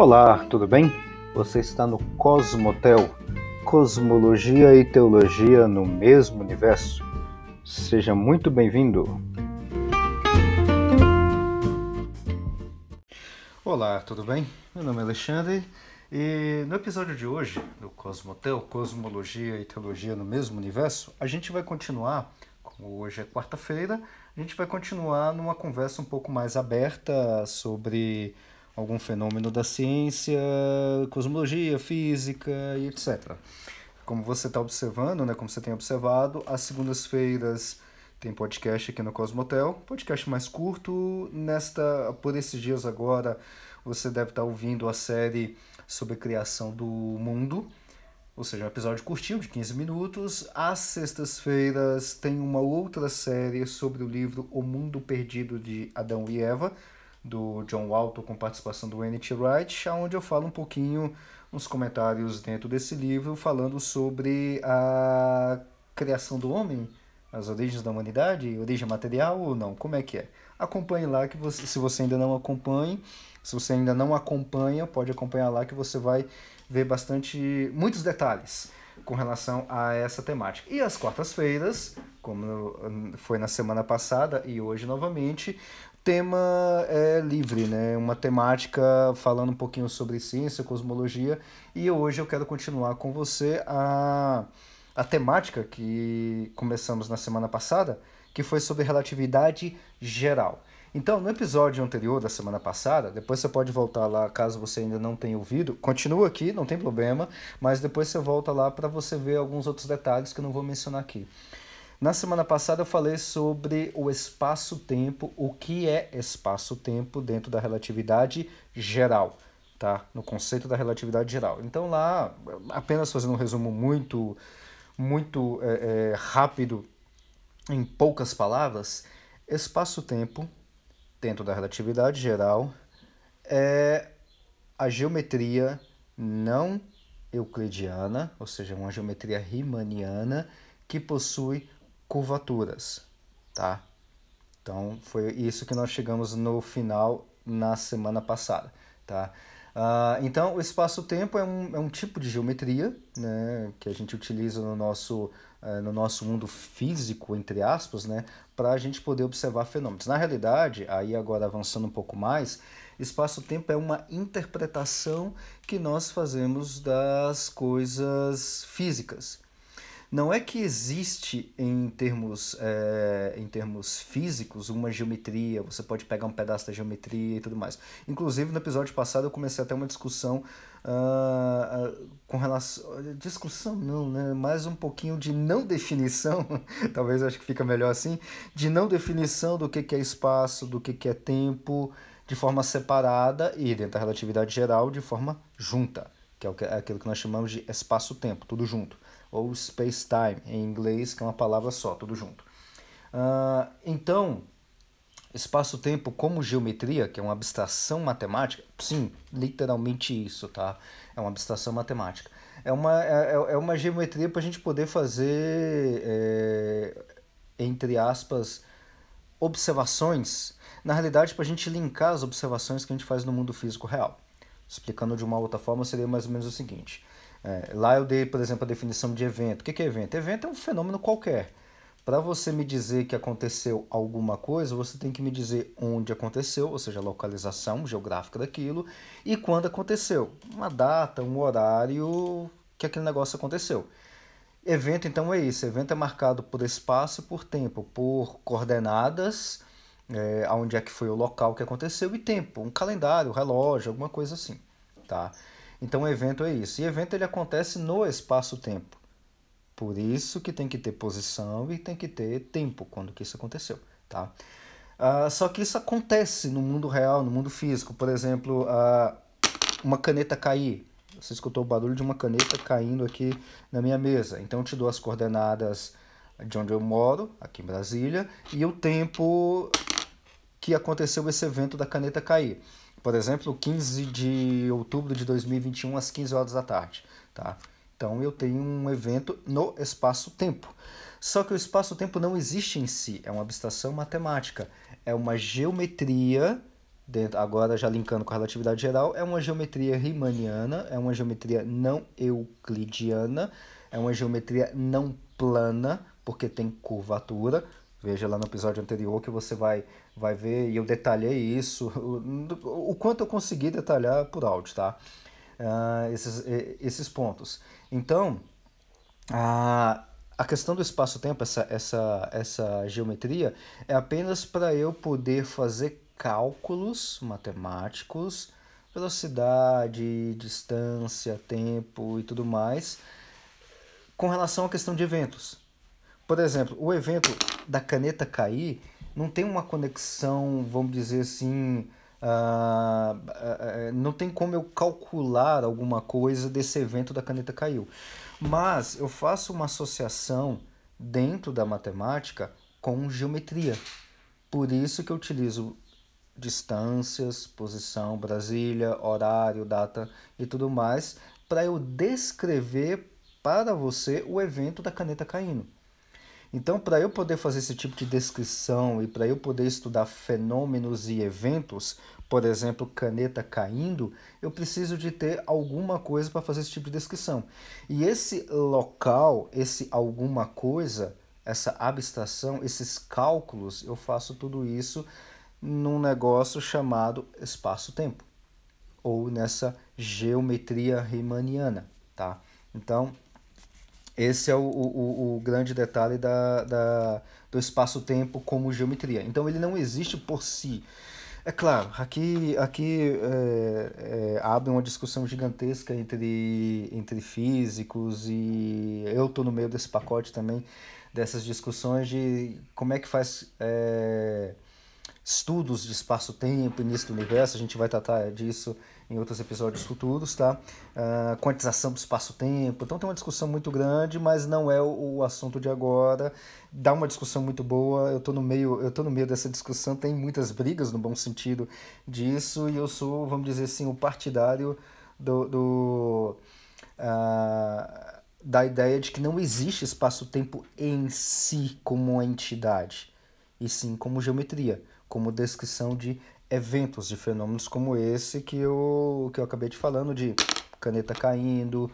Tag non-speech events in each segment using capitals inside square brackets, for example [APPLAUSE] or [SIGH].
Olá, tudo bem? Você está no Cosmotel, Cosmologia e Teologia no mesmo universo. Seja muito bem-vindo. Olá, tudo bem? Meu nome é Alexandre e no episódio de hoje do Cosmotel, Cosmologia e Teologia no mesmo universo, a gente vai continuar, como hoje é quarta-feira, a gente vai continuar numa conversa um pouco mais aberta sobre algum fenômeno da ciência, cosmologia, física e etc. Como você está observando, né, como você tem observado, às segundas-feiras tem podcast aqui no Cosmotel, podcast mais curto. Nesta, por esses dias agora, você deve estar tá ouvindo a série sobre a criação do mundo, ou seja, um episódio curtinho de 15 minutos. Às sextas-feiras tem uma outra série sobre o livro O Mundo Perdido de Adão e Eva, do John Walton com participação do N.T. Wright, onde eu falo um pouquinho uns comentários dentro desse livro falando sobre a criação do homem, as origens da humanidade, origem material ou não, como é que é? Acompanhe lá que você, se você ainda não acompanha, se você ainda não acompanha, pode acompanhar lá que você vai ver bastante muitos detalhes com relação a essa temática. E às quartas-feiras, como foi na semana passada e hoje novamente, tema é livre, né? Uma temática falando um pouquinho sobre ciência, cosmologia, e hoje eu quero continuar com você a, a temática que começamos na semana passada, que foi sobre relatividade geral. Então, no episódio anterior da semana passada, depois você pode voltar lá, caso você ainda não tenha ouvido, continua aqui, não tem problema, mas depois você volta lá para você ver alguns outros detalhes que eu não vou mencionar aqui. Na semana passada eu falei sobre o espaço-tempo, o que é espaço-tempo dentro da relatividade geral, tá? No conceito da relatividade geral. Então lá, apenas fazendo um resumo muito, muito é, é, rápido, em poucas palavras, espaço-tempo dentro da relatividade geral é a geometria não euclidiana, ou seja, uma geometria riemanniana que possui curvaturas, tá? Então foi isso que nós chegamos no final na semana passada, tá? Uh, então o espaço-tempo é um, é um tipo de geometria né, que a gente utiliza no nosso, uh, no nosso mundo físico, entre aspas, né, para a gente poder observar fenômenos. Na realidade, aí agora avançando um pouco mais, espaço-tempo é uma interpretação que nós fazemos das coisas físicas. Não é que existe em termos, é, em termos físicos uma geometria, você pode pegar um pedaço da geometria e tudo mais. Inclusive, no episódio passado eu comecei até uma discussão uh, com relação. Discussão não, né? Mais um pouquinho de não definição, [LAUGHS] talvez acho que fica melhor assim, de não definição do que, que é espaço, do que, que é tempo, de forma separada e dentro da relatividade geral de forma junta, que é, é aquilo que nós chamamos de espaço-tempo, tudo junto ou space-time em inglês, que é uma palavra só, tudo junto. Uh, então, espaço-tempo como geometria, que é uma abstração matemática, sim, literalmente isso, tá? É uma abstração matemática. É uma, é, é, é uma geometria para a gente poder fazer, é, entre aspas, observações, na realidade, para a gente linkar as observações que a gente faz no mundo físico real. Explicando de uma outra forma, seria mais ou menos o seguinte: é, lá eu dei, por exemplo, a definição de evento. O que é evento? Evento é um fenômeno qualquer. Para você me dizer que aconteceu alguma coisa, você tem que me dizer onde aconteceu, ou seja, a localização geográfica daquilo, e quando aconteceu. Uma data, um horário que aquele negócio aconteceu. Evento, então, é isso. Evento é marcado por espaço e por tempo, por coordenadas, é, onde é que foi o local que aconteceu, e tempo, um calendário, um relógio, alguma coisa assim. Tá? Então o evento é isso. E evento ele acontece no espaço-tempo. Por isso que tem que ter posição e tem que ter tempo quando que isso aconteceu, tá? Uh, só que isso acontece no mundo real, no mundo físico. Por exemplo, uh, uma caneta cair. Você escutou o barulho de uma caneta caindo aqui na minha mesa. Então eu te dou as coordenadas de onde eu moro, aqui em Brasília, e o tempo que aconteceu esse evento da caneta cair. Por exemplo, 15 de outubro de 2021 às 15 horas da tarde, tá? Então eu tenho um evento no espaço-tempo. Só que o espaço-tempo não existe em si, é uma abstração matemática, é uma geometria dentro, agora já linkando com a relatividade geral, é uma geometria riemanniana, é uma geometria não euclidiana, é uma geometria não plana, porque tem curvatura. Veja lá no episódio anterior que você vai, vai ver, e eu detalhei isso, [LAUGHS] o, o quanto eu consegui detalhar por áudio, tá? Uh, esses, esses pontos. Então, a, a questão do espaço-tempo, essa, essa, essa geometria, é apenas para eu poder fazer cálculos matemáticos, velocidade, distância, tempo e tudo mais, com relação à questão de eventos. Por exemplo, o evento da caneta cair não tem uma conexão, vamos dizer assim, uh, não tem como eu calcular alguma coisa desse evento da caneta caiu. Mas eu faço uma associação dentro da matemática com geometria. Por isso que eu utilizo distâncias, posição, Brasília, horário, data e tudo mais, para eu descrever para você o evento da caneta caindo. Então, para eu poder fazer esse tipo de descrição e para eu poder estudar fenômenos e eventos, por exemplo, caneta caindo, eu preciso de ter alguma coisa para fazer esse tipo de descrição. E esse local, esse alguma coisa, essa abstração, esses cálculos, eu faço tudo isso num negócio chamado espaço-tempo, ou nessa geometria riemanniana, tá? Então, esse é o, o, o grande detalhe da, da, do espaço-tempo como geometria. Então, ele não existe por si. É claro, aqui, aqui é, é, abre uma discussão gigantesca entre, entre físicos e eu estou no meio desse pacote também, dessas discussões de como é que faz... É, estudos de espaço-tempo, início do universo, a gente vai tratar disso em outros episódios futuros, tá? Uh, quantização do espaço-tempo, então tem uma discussão muito grande, mas não é o, o, assunto de agora. Dá uma discussão muito boa, eu tô no meio, eu tô no meio dessa discussão, tem muitas brigas no bom sentido disso, e eu sou, vamos dizer assim, o partidário do, do uh, da ideia de que não existe espaço-tempo em si como entidade, e sim como geometria como descrição de eventos, de fenômenos como esse que eu, que eu acabei de falando, de caneta caindo,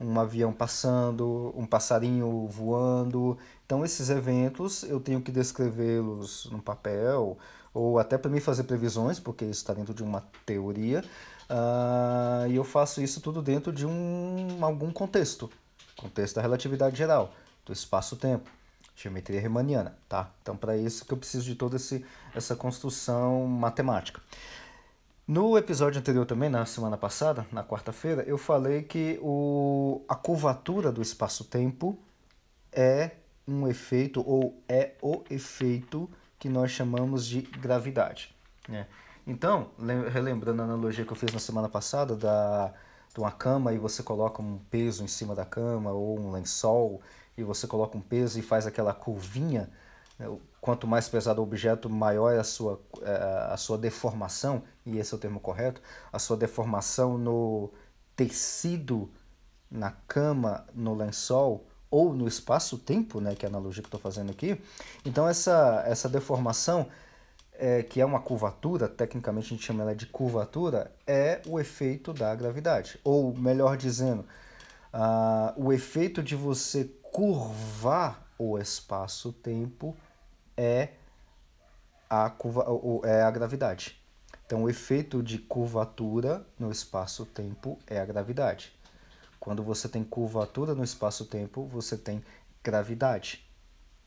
um avião passando, um passarinho voando. Então, esses eventos eu tenho que descrevê-los no papel, ou até para mim fazer previsões, porque isso está dentro de uma teoria, uh, e eu faço isso tudo dentro de um, algum contexto contexto da relatividade geral, do espaço-tempo geometria riemanniana, tá? Então, para isso que eu preciso de toda esse, essa construção matemática. No episódio anterior também, na semana passada, na quarta-feira, eu falei que o, a curvatura do espaço-tempo é um efeito, ou é o efeito que nós chamamos de gravidade. Né? Então, relembrando a analogia que eu fiz na semana passada da, de uma cama e você coloca um peso em cima da cama, ou um lençol, e você coloca um peso e faz aquela curvinha, né? quanto mais pesado o objeto, maior é a sua, é, a sua deformação, e esse é o termo correto, a sua deformação no tecido, na cama, no lençol, ou no espaço-tempo, né, que é a analogia que estou fazendo aqui. Então essa, essa deformação, é, que é uma curvatura, tecnicamente a gente chama ela de curvatura, é o efeito da gravidade. Ou melhor dizendo, uh, o efeito de você curvar o espaço-tempo é a, curva, é a gravidade. Então, o efeito de curvatura no espaço-tempo é a gravidade. Quando você tem curvatura no espaço-tempo, você tem gravidade.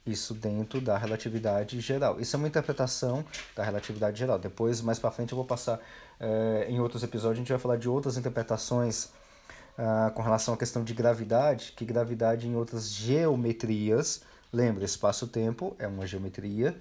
Isso dentro da relatividade geral. Isso é uma interpretação da relatividade geral. Depois, mais para frente, eu vou passar é, em outros episódios, a gente vai falar de outras interpretações ah, com relação à questão de gravidade, que gravidade em outras geometrias, lembra, espaço-tempo é uma geometria,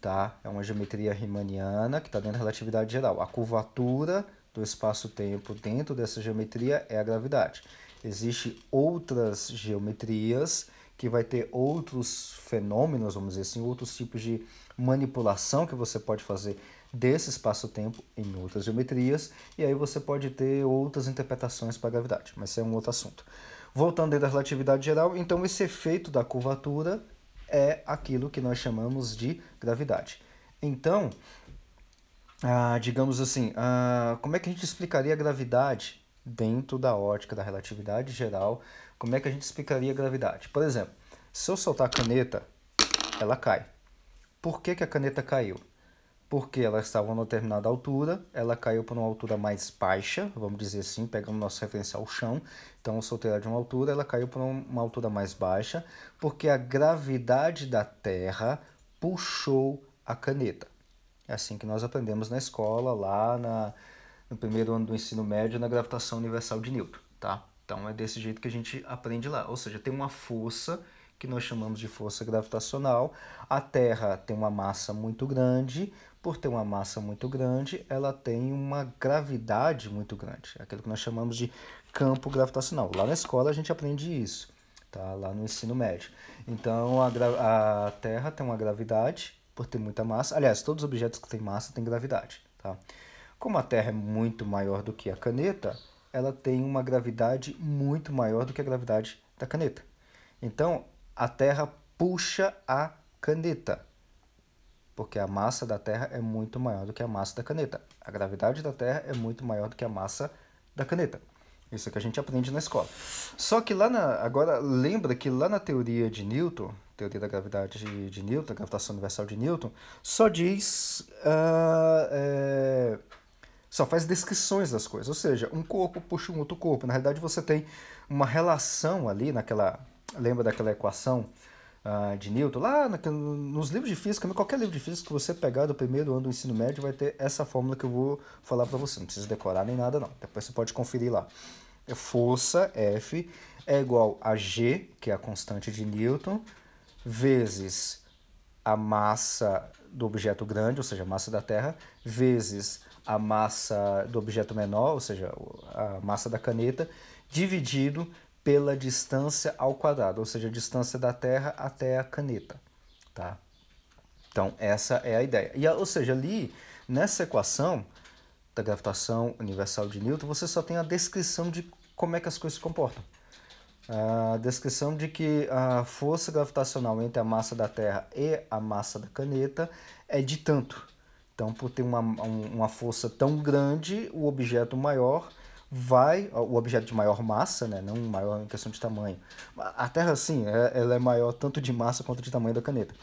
tá? É uma geometria riemanniana que está dentro da relatividade geral. A curvatura do espaço-tempo dentro dessa geometria é a gravidade. Existem outras geometrias que vai ter outros fenômenos, vamos dizer assim, outros tipos de manipulação que você pode fazer desse espaço-tempo em outras geometrias, e aí você pode ter outras interpretações para a gravidade, mas isso é um outro assunto. Voltando da relatividade geral, então esse efeito da curvatura é aquilo que nós chamamos de gravidade. Então, ah, digamos assim, ah, como é que a gente explicaria a gravidade dentro da ótica da relatividade geral? Como é que a gente explicaria a gravidade? Por exemplo, se eu soltar a caneta, ela cai. Por que, que a caneta caiu? Porque ela estava a uma determinada altura, ela caiu para uma altura mais baixa, vamos dizer assim, pegando nosso referencial ao chão. Então, eu soltei ela de uma altura, ela caiu para uma altura mais baixa, porque a gravidade da Terra puxou a caneta. É assim que nós aprendemos na escola, lá na, no primeiro ano do ensino médio, na gravitação universal de Newton, tá? Então é desse jeito que a gente aprende lá. Ou seja, tem uma força que nós chamamos de força gravitacional. A Terra tem uma massa muito grande. Por ter uma massa muito grande, ela tem uma gravidade muito grande. Aquilo que nós chamamos de campo gravitacional. Lá na escola a gente aprende isso, tá? Lá no ensino médio. Então a, a Terra tem uma gravidade por ter muita massa. Aliás, todos os objetos que têm massa têm gravidade. Tá? Como a Terra é muito maior do que a caneta, ela tem uma gravidade muito maior do que a gravidade da caneta. Então, a Terra puxa a caneta, porque a massa da Terra é muito maior do que a massa da caneta. A gravidade da Terra é muito maior do que a massa da caneta. Isso é que a gente aprende na escola. Só que lá na. Agora, lembra que lá na teoria de Newton, teoria da gravidade de, Newton, gravitação universal de Newton, só diz. Uh, é, só faz descrições das coisas. Ou seja, um corpo puxa um outro corpo. Na realidade, você tem uma relação ali naquela. Lembra daquela equação uh, de Newton? Lá naquele, nos livros de física, qualquer livro de física que você pegar do primeiro ano do ensino médio, vai ter essa fórmula que eu vou falar para você. Não precisa decorar nem nada, não. Depois você pode conferir lá. É força F é igual a G, que é a constante de Newton, vezes a massa do objeto grande, ou seja, a massa da Terra, vezes a massa do objeto menor, ou seja, a massa da caneta, dividido pela distância ao quadrado, ou seja, a distância da Terra até a caneta, tá? Então, essa é a ideia. E, ou seja, ali, nessa equação da gravitação universal de Newton, você só tem a descrição de como é que as coisas se comportam. A descrição de que a força gravitacional entre a massa da Terra e a massa da caneta é de tanto. Então, por ter uma, uma força tão grande, o objeto maior vai, o objeto de maior massa, né, não maior em questão de tamanho. A Terra, sim, é, ela é maior tanto de massa quanto de tamanho da caneta.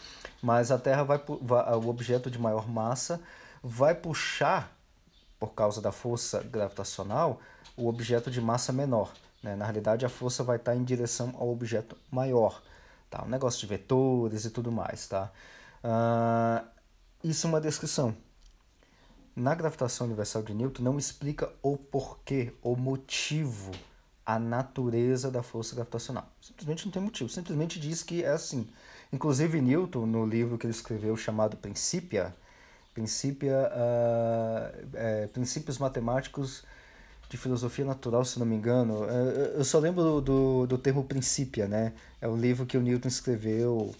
Mas a Terra vai, vai o objeto de maior massa vai puxar, por causa da força gravitacional, o objeto de massa menor. Né? Na realidade, a força vai estar em direção ao objeto maior. Tá? Um negócio de vetores e tudo mais. Tá? Uh, isso é uma descrição. Na gravitação universal de Newton não explica o porquê, o motivo, a natureza da força gravitacional. Simplesmente não tem motivo. Simplesmente diz que é assim. Inclusive Newton, no livro que ele escreveu chamado Principia, Principia uh, é, Princípios Matemáticos de filosofia natural, se não me engano. É, eu só lembro do, do, termo princípia, né? É o livro que o Newton escreveu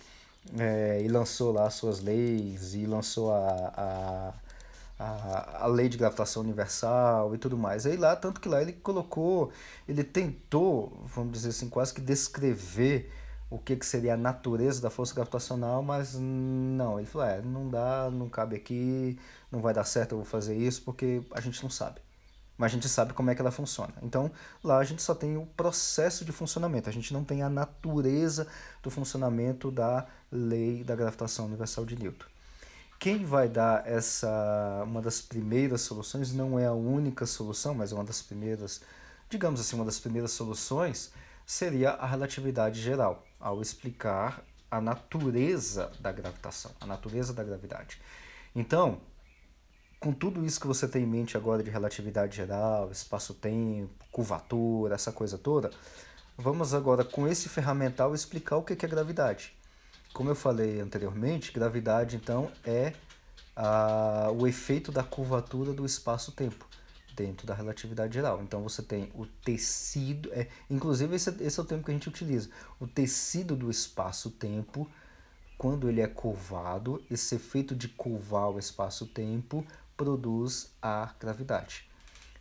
é, e lançou lá suas leis e lançou a, a, a, a lei de gravitação universal e tudo mais. Aí lá, tanto que lá ele colocou, ele tentou, vamos dizer assim, quase que descrever o que, que seria a natureza da força gravitacional, mas não, ele falou, é, não dá, não cabe aqui, não vai dar certo eu vou fazer isso, porque a gente não sabe mas a gente sabe como é que ela funciona. Então, lá a gente só tem o processo de funcionamento, a gente não tem a natureza do funcionamento da lei da gravitação universal de Newton. Quem vai dar essa uma das primeiras soluções não é a única solução, mas uma das primeiras, digamos assim, uma das primeiras soluções seria a relatividade geral, ao explicar a natureza da gravitação, a natureza da gravidade. Então, com tudo isso que você tem em mente agora de relatividade geral, espaço-tempo, curvatura, essa coisa toda, vamos agora com esse ferramental explicar o que é gravidade. Como eu falei anteriormente, gravidade então é a, o efeito da curvatura do espaço-tempo dentro da relatividade geral. Então você tem o tecido, é, inclusive esse, esse é o termo que a gente utiliza, o tecido do espaço-tempo, quando ele é curvado, esse efeito de curvar o espaço-tempo produz a gravidade.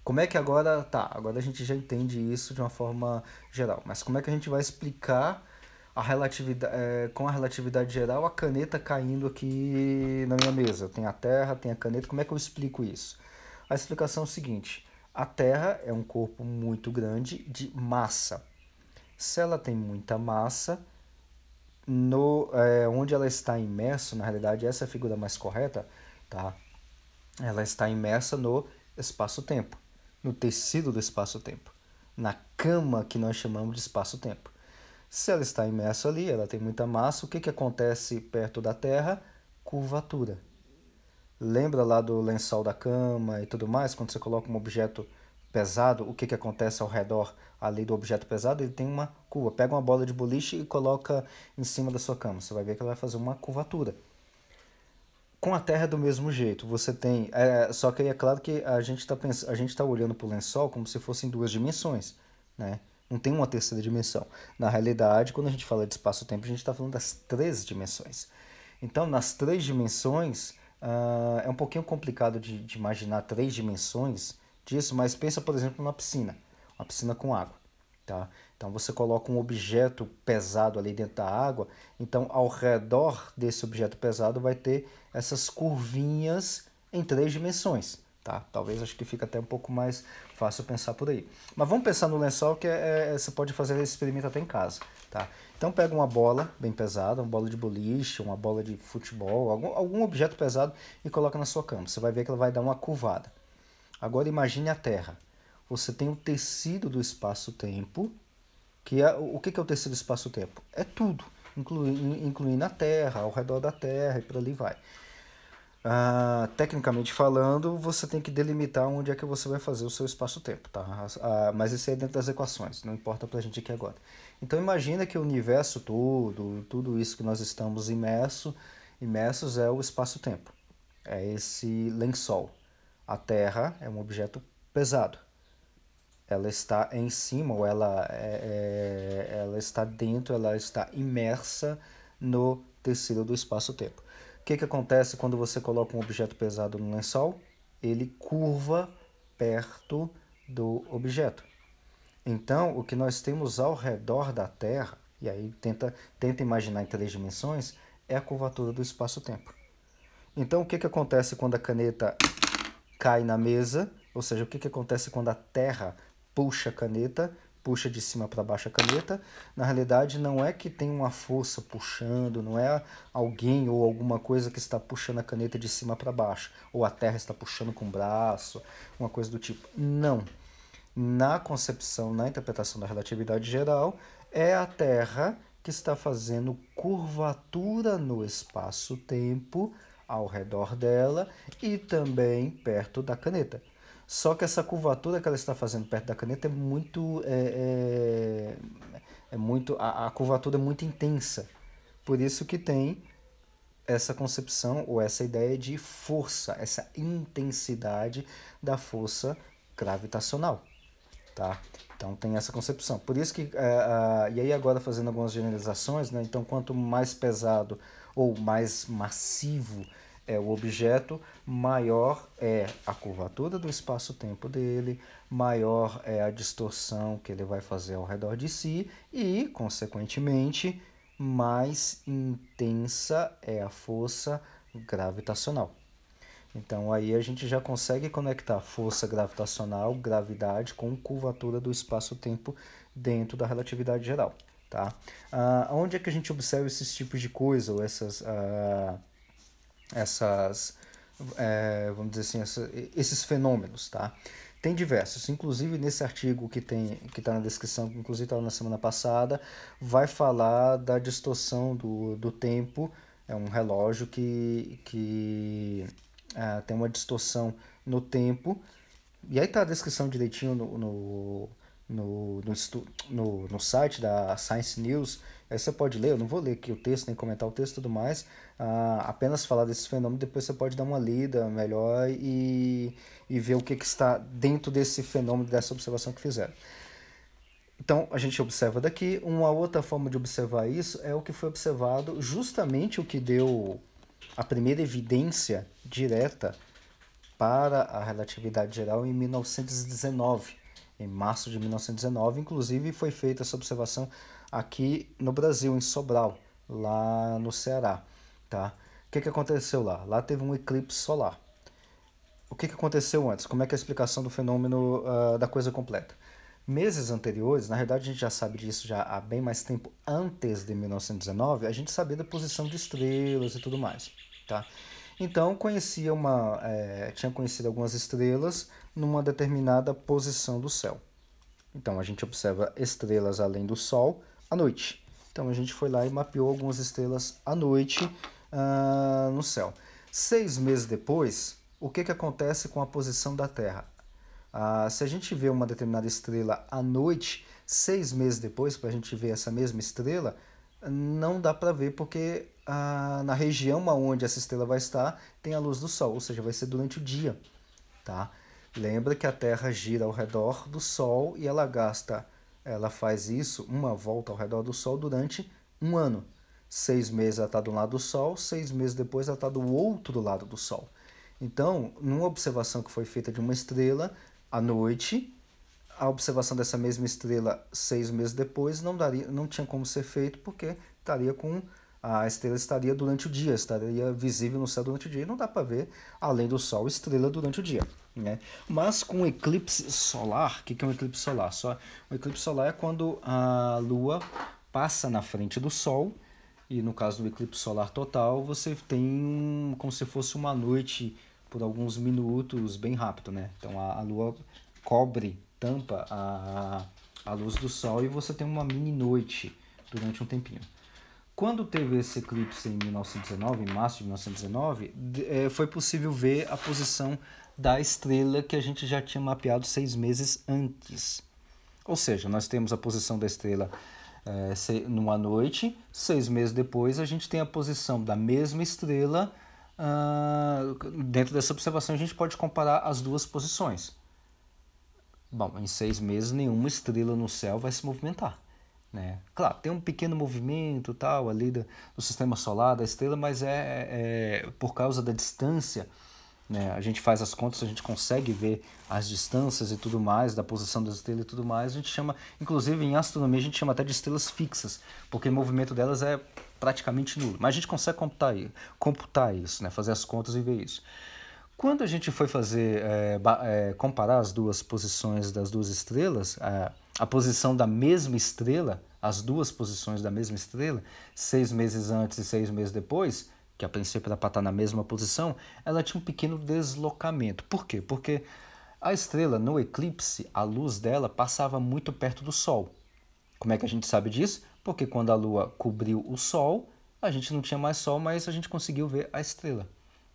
Como é que agora tá? Agora a gente já entende isso de uma forma geral, mas como é que a gente vai explicar a relatividade, é, com a relatividade geral, a caneta caindo aqui na minha mesa. Tem a Terra, tem a caneta. Como é que eu explico isso? A explicação é o seguinte: a Terra é um corpo muito grande de massa. Se ela tem muita massa, no, é, onde ela está imersa, na realidade, essa é a figura mais correta, tá? Ela está imersa no espaço-tempo, no tecido do espaço-tempo, na cama que nós chamamos de espaço-tempo. Se ela está imersa ali, ela tem muita massa, o que, que acontece perto da Terra? Curvatura. Lembra lá do lençol da cama e tudo mais? Quando você coloca um objeto pesado, o que, que acontece ao redor ali do objeto pesado? Ele tem uma curva. Pega uma bola de boliche e coloca em cima da sua cama. Você vai ver que ela vai fazer uma curvatura. Com a Terra é do mesmo jeito. Você tem. É, só que aí é claro que a gente está a gente está olhando para o lençol como se fossem duas dimensões. Né? Não tem uma terceira dimensão. Na realidade, quando a gente fala de espaço-tempo, a gente está falando das três dimensões. Então, nas três dimensões, uh, é um pouquinho complicado de, de imaginar três dimensões disso, mas pensa, por exemplo, numa piscina, uma piscina com água, tá? Então você coloca um objeto pesado ali dentro da água, então ao redor desse objeto pesado vai ter essas curvinhas em três dimensões, tá? Talvez acho que fica até um pouco mais fácil pensar por aí. Mas vamos pensar no lençol que é, é, você pode fazer esse experimento até em casa, tá? Então pega uma bola bem pesada, uma bola de boliche, uma bola de futebol, algum, algum objeto pesado e coloca na sua cama. Você vai ver que ela vai dar uma curvada. Agora imagine a Terra. Você tem o tecido do espaço-tempo, que é o que é o tecido do espaço-tempo? É tudo, incluindo a Terra, ao redor da Terra e por ali vai. Uh, tecnicamente falando, você tem que delimitar onde é que você vai fazer o seu espaço-tempo, tá? Uh, mas isso é dentro das equações, não importa para a gente aqui agora. Então imagina que o universo todo, tudo isso que nós estamos imerso, imersos é o espaço-tempo, é esse lençol. A Terra é um objeto pesado. Ela está em cima, ou ela, é, é, ela está dentro, ela está imersa no tecido do espaço-tempo. Que, que acontece quando você coloca um objeto pesado no lençol? Ele curva perto do objeto. Então, o que nós temos ao redor da Terra, e aí tenta, tenta imaginar em três dimensões, é a curvatura do espaço-tempo. Então, o que, que acontece quando a caneta cai na mesa, ou seja, o que, que acontece quando a Terra puxa a caneta, puxa de cima para baixo a caneta. Na realidade, não é que tem uma força puxando, não é alguém ou alguma coisa que está puxando a caneta de cima para baixo, ou a Terra está puxando com o braço, uma coisa do tipo. Não. Na concepção, na interpretação da relatividade geral, é a Terra que está fazendo curvatura no espaço-tempo ao redor dela e também perto da caneta. Só que essa curvatura que ela está fazendo perto da caneta é muito. É, é, é muito a, a curvatura é muito intensa. Por isso que tem essa concepção ou essa ideia de força, essa intensidade da força gravitacional. Tá? Então tem essa concepção. Por isso que, uh, uh, e aí agora fazendo algumas generalizações, né? então quanto mais pesado ou mais massivo é o objeto, maior é a curvatura do espaço-tempo dele, maior é a distorção que ele vai fazer ao redor de si e, consequentemente, mais intensa é a força gravitacional. Então aí a gente já consegue conectar força gravitacional, gravidade, com curvatura do espaço-tempo dentro da relatividade geral. Tá? Ah, onde é que a gente observa esses tipos de coisa, ou essas, ah, essas é, vamos dizer assim, essa, esses fenômenos, tá? Tem diversos, inclusive nesse artigo que tem que está na descrição, que inclusive estava na semana passada, vai falar da distorção do, do tempo. É um relógio que, que é, tem uma distorção no tempo. E aí está a descrição direitinho no, no no, no, no, no site da Science News. Você pode ler, eu não vou ler aqui o texto, nem comentar o texto e tudo mais, ah, apenas falar desse fenômeno, depois você pode dar uma lida melhor e, e ver o que, que está dentro desse fenômeno, dessa observação que fizeram. Então, a gente observa daqui. Uma outra forma de observar isso é o que foi observado, justamente o que deu a primeira evidência direta para a relatividade geral em 1919 em março de 1919. Inclusive, foi feita essa observação aqui no Brasil, em Sobral, lá no Ceará, tá? O que, que aconteceu lá? Lá teve um eclipse solar. O que, que aconteceu antes? Como é que é a explicação do fenômeno uh, da coisa completa? Meses anteriores, na verdade a gente já sabe disso já há bem mais tempo antes de 1919, a gente sabia da posição de estrelas e tudo mais, tá? Então conhecia uma, é, tinha conhecido algumas estrelas numa determinada posição do céu. Então a gente observa estrelas além do Sol à noite. Então a gente foi lá e mapeou algumas estrelas à noite uh, no céu. Seis meses depois, o que, que acontece com a posição da Terra? Uh, se a gente vê uma determinada estrela à noite, seis meses depois, para a gente ver essa mesma estrela, não dá para ver porque uh, na região onde essa estrela vai estar tem a luz do Sol, ou seja, vai ser durante o dia. Tá? Lembra que a Terra gira ao redor do Sol e ela gasta ela faz isso, uma volta ao redor do Sol, durante um ano. Seis meses ela está do lado do Sol, seis meses depois ela está do outro lado do Sol. Então, numa observação que foi feita de uma estrela à noite, a observação dessa mesma estrela seis meses depois não daria, não tinha como ser feito porque estaria com a estrela estaria durante o dia, estaria visível no céu durante o dia e não dá para ver além do Sol estrela durante o dia. Né? Mas com eclipse solar, o que, que é um eclipse solar? Só, um eclipse solar é quando a Lua passa na frente do Sol, e no caso do eclipse solar total, você tem como se fosse uma noite por alguns minutos, bem rápido, né? Então a, a Lua cobre, tampa a, a luz do Sol e você tem uma mini noite durante um tempinho. Quando teve esse eclipse em 1919, em março de 1919, eh, foi possível ver a posição da estrela que a gente já tinha mapeado seis meses antes. Ou seja, nós temos a posição da estrela é, numa noite, seis meses depois a gente tem a posição da mesma estrela. Uh, dentro dessa observação a gente pode comparar as duas posições. Bom, em seis meses nenhuma estrela no céu vai se movimentar. Né? Claro, tem um pequeno movimento tal ali do, do sistema solar, da estrela, mas é, é por causa da distância né? A gente faz as contas, a gente consegue ver as distâncias e tudo mais, da posição das estrelas e tudo mais. A gente chama, inclusive em astronomia, a gente chama até de estrelas fixas, porque o movimento delas é praticamente nulo. Mas a gente consegue computar, computar isso, né? fazer as contas e ver isso. Quando a gente foi fazer, é, é, comparar as duas posições das duas estrelas, a, a posição da mesma estrela, as duas posições da mesma estrela, seis meses antes e seis meses depois, que a princípio era para estar na mesma posição, ela tinha um pequeno deslocamento. Por quê? Porque a estrela, no eclipse, a luz dela passava muito perto do Sol. Como é que a gente sabe disso? Porque quando a Lua cobriu o Sol, a gente não tinha mais Sol, mas a gente conseguiu ver a estrela.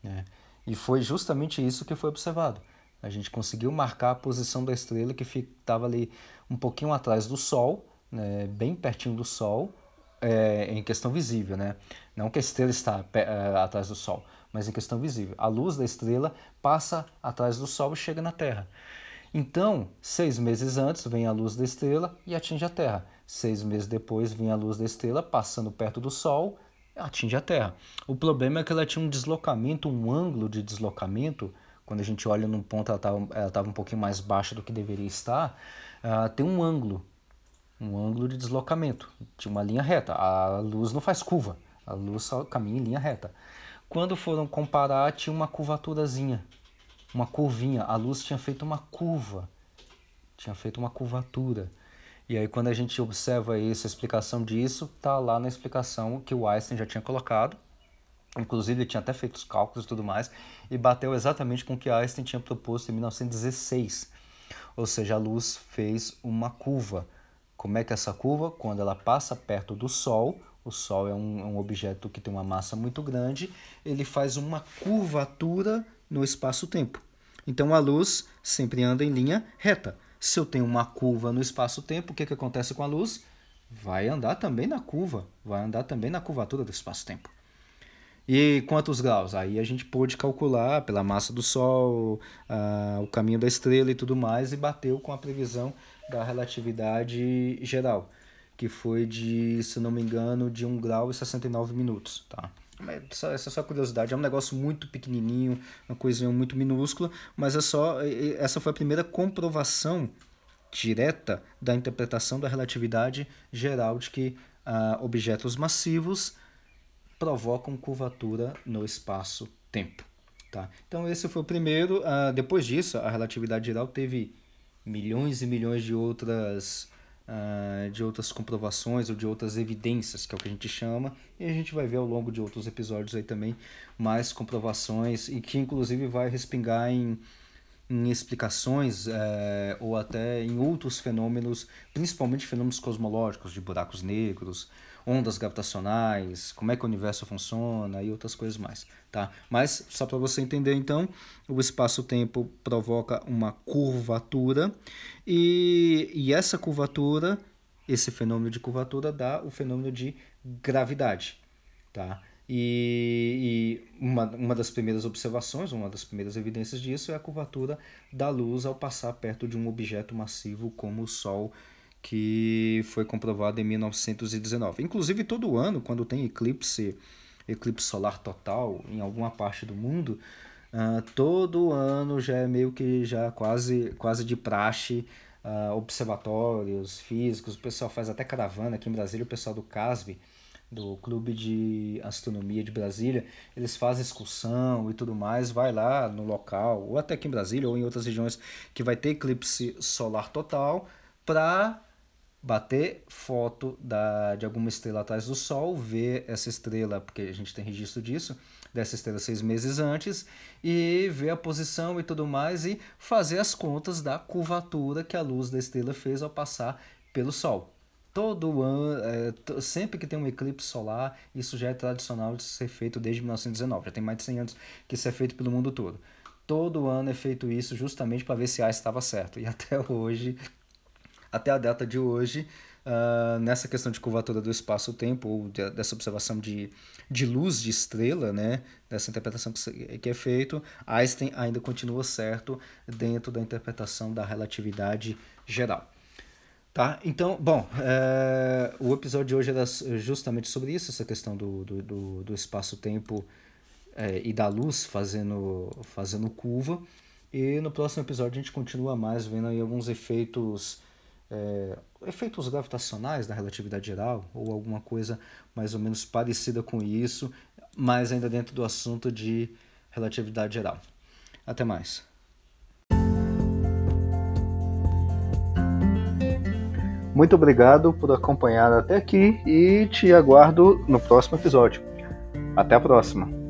Né? E foi justamente isso que foi observado. A gente conseguiu marcar a posição da estrela que estava ali um pouquinho atrás do Sol, né? bem pertinho do Sol, é, em questão visível, né? Não que a estrela está é, atrás do Sol, mas em questão visível. A luz da estrela passa atrás do Sol e chega na Terra. Então, seis meses antes vem a luz da estrela e atinge a Terra. Seis meses depois vem a luz da estrela passando perto do Sol atinge a Terra. O problema é que ela tinha um deslocamento, um ângulo de deslocamento. Quando a gente olha num ponto, ela estava um pouquinho mais baixa do que deveria estar. Uh, tem um ângulo um ângulo de deslocamento, de uma linha reta. A luz não faz curva, a luz só caminha em linha reta. Quando foram comparar, tinha uma curvaturazinha, uma curvinha. A luz tinha feito uma curva, tinha feito uma curvatura. E aí, quando a gente observa isso, a explicação disso, tá lá na explicação que o Einstein já tinha colocado. Inclusive, ele tinha até feito os cálculos e tudo mais, e bateu exatamente com o que Einstein tinha proposto em 1916. Ou seja, a luz fez uma curva como é que é essa curva? Quando ela passa perto do Sol, o Sol é um, é um objeto que tem uma massa muito grande, ele faz uma curvatura no espaço-tempo. Então a luz sempre anda em linha reta. Se eu tenho uma curva no espaço-tempo, o que, que acontece com a luz? Vai andar também na curva, vai andar também na curvatura do espaço-tempo. E quantos graus? Aí a gente pôde calcular pela massa do Sol, uh, o caminho da estrela e tudo mais, e bateu com a previsão da relatividade geral, que foi de, se não me engano, de 1 grau e 69 minutos, tá? Essa, essa é só curiosidade, é um negócio muito pequenininho, uma coisinha muito minúscula, mas é só essa foi a primeira comprovação direta da interpretação da relatividade geral de que uh, objetos massivos provocam curvatura no espaço-tempo. Tá? Então esse foi o primeiro. Uh, depois disso, a relatividade geral teve milhões e milhões de outras uh, de outras comprovações ou de outras evidências, que é o que a gente chama, e a gente vai ver ao longo de outros episódios aí também mais comprovações e que inclusive vai respingar em, em explicações é, ou até em outros fenômenos, principalmente fenômenos cosmológicos, de buracos negros, ondas gravitacionais, como é que o universo funciona e outras coisas mais, tá? Mas só para você entender então, o espaço-tempo provoca uma curvatura e, e essa curvatura, esse fenômeno de curvatura dá o fenômeno de gravidade, tá? E, e, uma, uma das primeiras observações, uma das primeiras evidências disso é a curvatura da luz ao passar perto de um objeto massivo como o Sol que foi comprovado em 1919. Inclusive, todo ano, quando tem eclipse, eclipse solar total em alguma parte do mundo, uh, todo ano já é meio que já quase, quase de praxe, uh, observatórios físicos, o pessoal faz até caravana aqui em Brasília, o pessoal do CASB, do Clube de Astronomia de Brasília, eles fazem excursão e tudo mais, vai lá no local, ou até aqui em Brasília, ou em outras regiões que vai ter eclipse solar total, para bater foto da, de alguma estrela atrás do Sol, ver essa estrela, porque a gente tem registro disso, dessa estrela seis meses antes, e ver a posição e tudo mais, e fazer as contas da curvatura que a luz da estrela fez ao passar pelo Sol. Todo ano, é, sempre que tem um eclipse solar, isso já é tradicional de ser feito desde 1919, já tem mais de 100 anos que isso é feito pelo mundo todo. Todo ano é feito isso justamente para ver se A estava certo. E [LAUGHS] até hoje até a data de hoje, uh, nessa questão de curvatura do espaço-tempo, ou de, dessa observação de, de luz de estrela, né, dessa interpretação que, que é feito, Einstein ainda continua certo dentro da interpretação da relatividade geral. Tá? Então, bom, é, o episódio de hoje era justamente sobre isso, essa questão do, do, do, do espaço-tempo é, e da luz fazendo, fazendo curva. E no próximo episódio a gente continua mais vendo aí alguns efeitos é, efeitos gravitacionais da relatividade geral, ou alguma coisa mais ou menos parecida com isso, mas ainda dentro do assunto de relatividade geral. Até mais. Muito obrigado por acompanhar até aqui e te aguardo no próximo episódio. Até a próxima!